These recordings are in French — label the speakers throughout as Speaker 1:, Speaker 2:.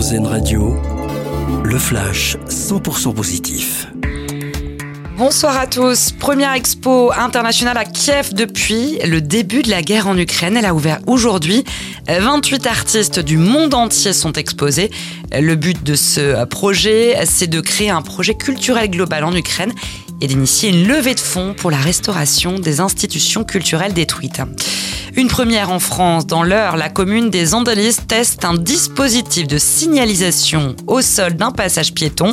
Speaker 1: Radio, le flash 100% positif.
Speaker 2: Bonsoir à tous. Première expo internationale à Kiev depuis le début de la guerre en Ukraine. Elle a ouvert aujourd'hui. 28 artistes du monde entier sont exposés. Le but de ce projet, c'est de créer un projet culturel global en Ukraine et d'initier une levée de fonds pour la restauration des institutions culturelles détruites. Une première en France, dans l'heure, la commune des Andelys teste un dispositif de signalisation au sol d'un passage piéton.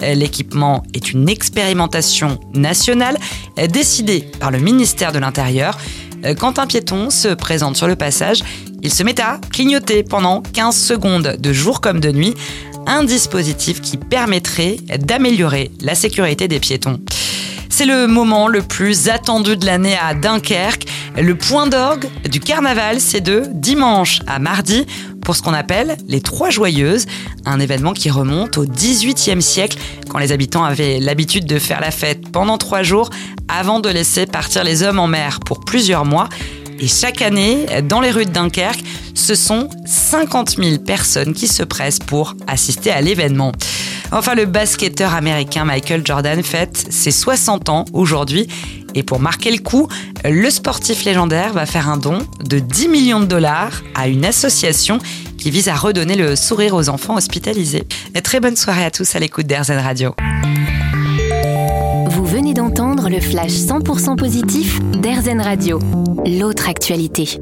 Speaker 2: L'équipement est une expérimentation nationale décidée par le ministère de l'Intérieur. Quand un piéton se présente sur le passage, il se met à clignoter pendant 15 secondes de jour comme de nuit, un dispositif qui permettrait d'améliorer la sécurité des piétons. C'est le moment le plus attendu de l'année à Dunkerque. Le point d'orgue du carnaval, c'est de dimanche à mardi pour ce qu'on appelle les Trois Joyeuses, un événement qui remonte au XVIIIe siècle, quand les habitants avaient l'habitude de faire la fête pendant trois jours avant de laisser partir les hommes en mer pour plusieurs mois. Et chaque année, dans les rues de Dunkerque, ce sont 50 000 personnes qui se pressent pour assister à l'événement. Enfin, le basketteur américain Michael Jordan fête ses 60 ans aujourd'hui. Et pour marquer le coup, le sportif légendaire va faire un don de 10 millions de dollars à une association qui vise à redonner le sourire aux enfants hospitalisés. Et très bonne soirée à tous à l'écoute d'Airzen Radio.
Speaker 3: Vous venez d'entendre le flash 100% positif d'Airzen Radio. L'autre actualité.